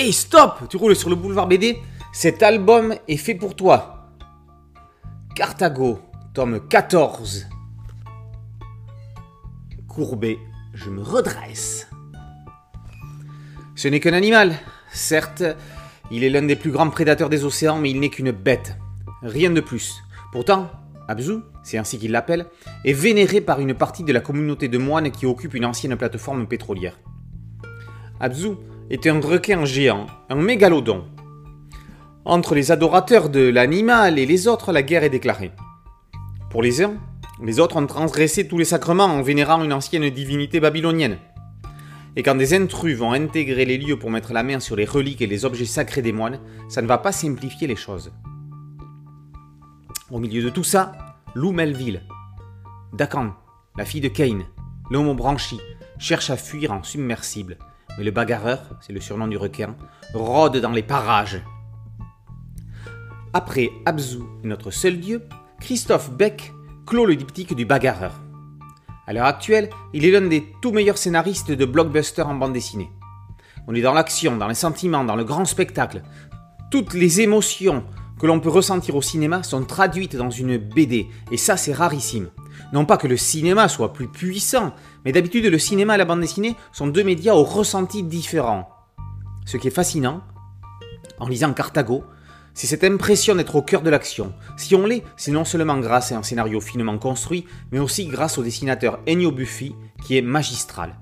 Hey, stop Tu roules sur le boulevard BD Cet album est fait pour toi. Carthago, tome 14. Courbé, je me redresse. Ce n'est qu'un animal. Certes, il est l'un des plus grands prédateurs des océans, mais il n'est qu'une bête. Rien de plus. Pourtant, Abzu, c'est ainsi qu'il l'appelle, est vénéré par une partie de la communauté de moines qui occupe une ancienne plateforme pétrolière. Abzu est un requin géant, un mégalodon. Entre les adorateurs de l'animal et les autres, la guerre est déclarée. Pour les uns, les autres ont transgressé tous les sacrements en vénérant une ancienne divinité babylonienne. Et quand des intrus vont intégrer les lieux pour mettre la main sur les reliques et les objets sacrés des moines, ça ne va pas simplifier les choses. Au milieu de tout ça, Lou Melville, Dakan, la fille de Kane, l'homme branchi, cherche à fuir en submersible. Mais le bagarreur, c'est le surnom du requin, rôde dans les parages. Après Abzu, notre seul dieu, Christophe Beck clôt le diptyque du bagarreur. À l'heure actuelle, il est l'un des tout meilleurs scénaristes de blockbuster en bande dessinée. On est dans l'action, dans les sentiments, dans le grand spectacle. Toutes les émotions que l'on peut ressentir au cinéma sont traduites dans une BD, et ça c'est rarissime. Non pas que le cinéma soit plus puissant, mais d'habitude le cinéma et la bande dessinée sont deux médias aux ressentis différents. Ce qui est fascinant, en lisant Carthago, c'est cette impression d'être au cœur de l'action. Si on l'est, c'est non seulement grâce à un scénario finement construit, mais aussi grâce au dessinateur Ennio Buffi, qui est magistral.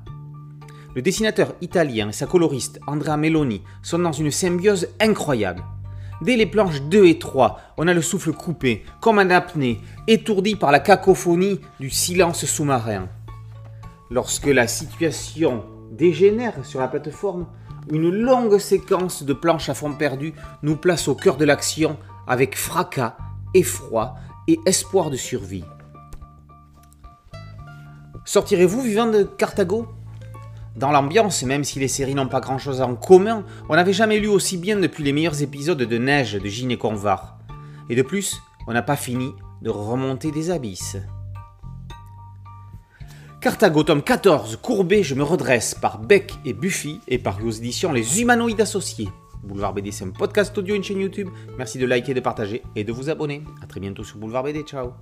Le dessinateur italien et sa coloriste Andrea Meloni sont dans une symbiose incroyable. Dès les planches 2 et 3, on a le souffle coupé, comme un apnée, étourdi par la cacophonie du silence sous-marin. Lorsque la situation dégénère sur la plateforme, une longue séquence de planches à fond perdu nous place au cœur de l'action avec fracas, effroi et espoir de survie. Sortirez-vous vivant de Carthago dans l'ambiance, même si les séries n'ont pas grand-chose en commun, on n'avait jamais lu aussi bien depuis les meilleurs épisodes de Neige de Gine et Convar. Et de plus, on n'a pas fini de remonter des abysses. Carthago tome 14, courbé, je me redresse par Beck et Buffy et par aux éditions Les Humanoïdes Associés. Boulevard BD, c'est un podcast audio, une chaîne YouTube. Merci de liker, de partager et de vous abonner. A très bientôt sur Boulevard BD, ciao